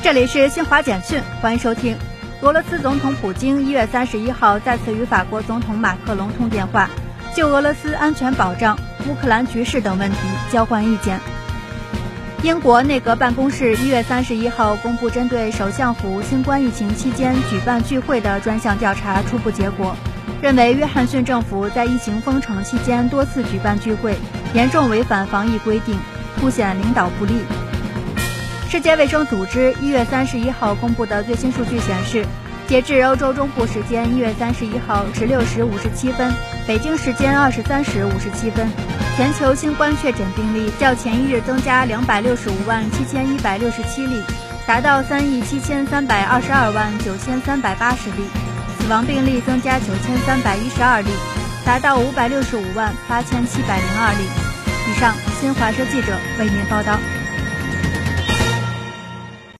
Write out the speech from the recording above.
这里是新华简讯，欢迎收听。俄罗斯总统普京一月三十一号再次与法国总统马克龙通电话，就俄罗斯安全保障、乌克兰局势等问题交换意见。英国内阁办公室一月三十一号公布针对首相府新冠疫情期间举办聚会的专项调查初步结果，认为约翰逊政府在疫情封城期间多次举办聚会，严重违反防疫规定，凸显领导不力。世界卫生组织一月三十一号公布的最新数据显示，截至欧洲中部时间一月三十一号十六时五十七分，北京时间二十三时五十七分，全球新冠确诊病例较前一日增加两百六十五万七千一百六十七例，达到三亿七千三百二十二万九千三百八十例；死亡病例增加九千三百一十二例，达到五百六十五万八千七百零二例。以上，新华社记者为您报道。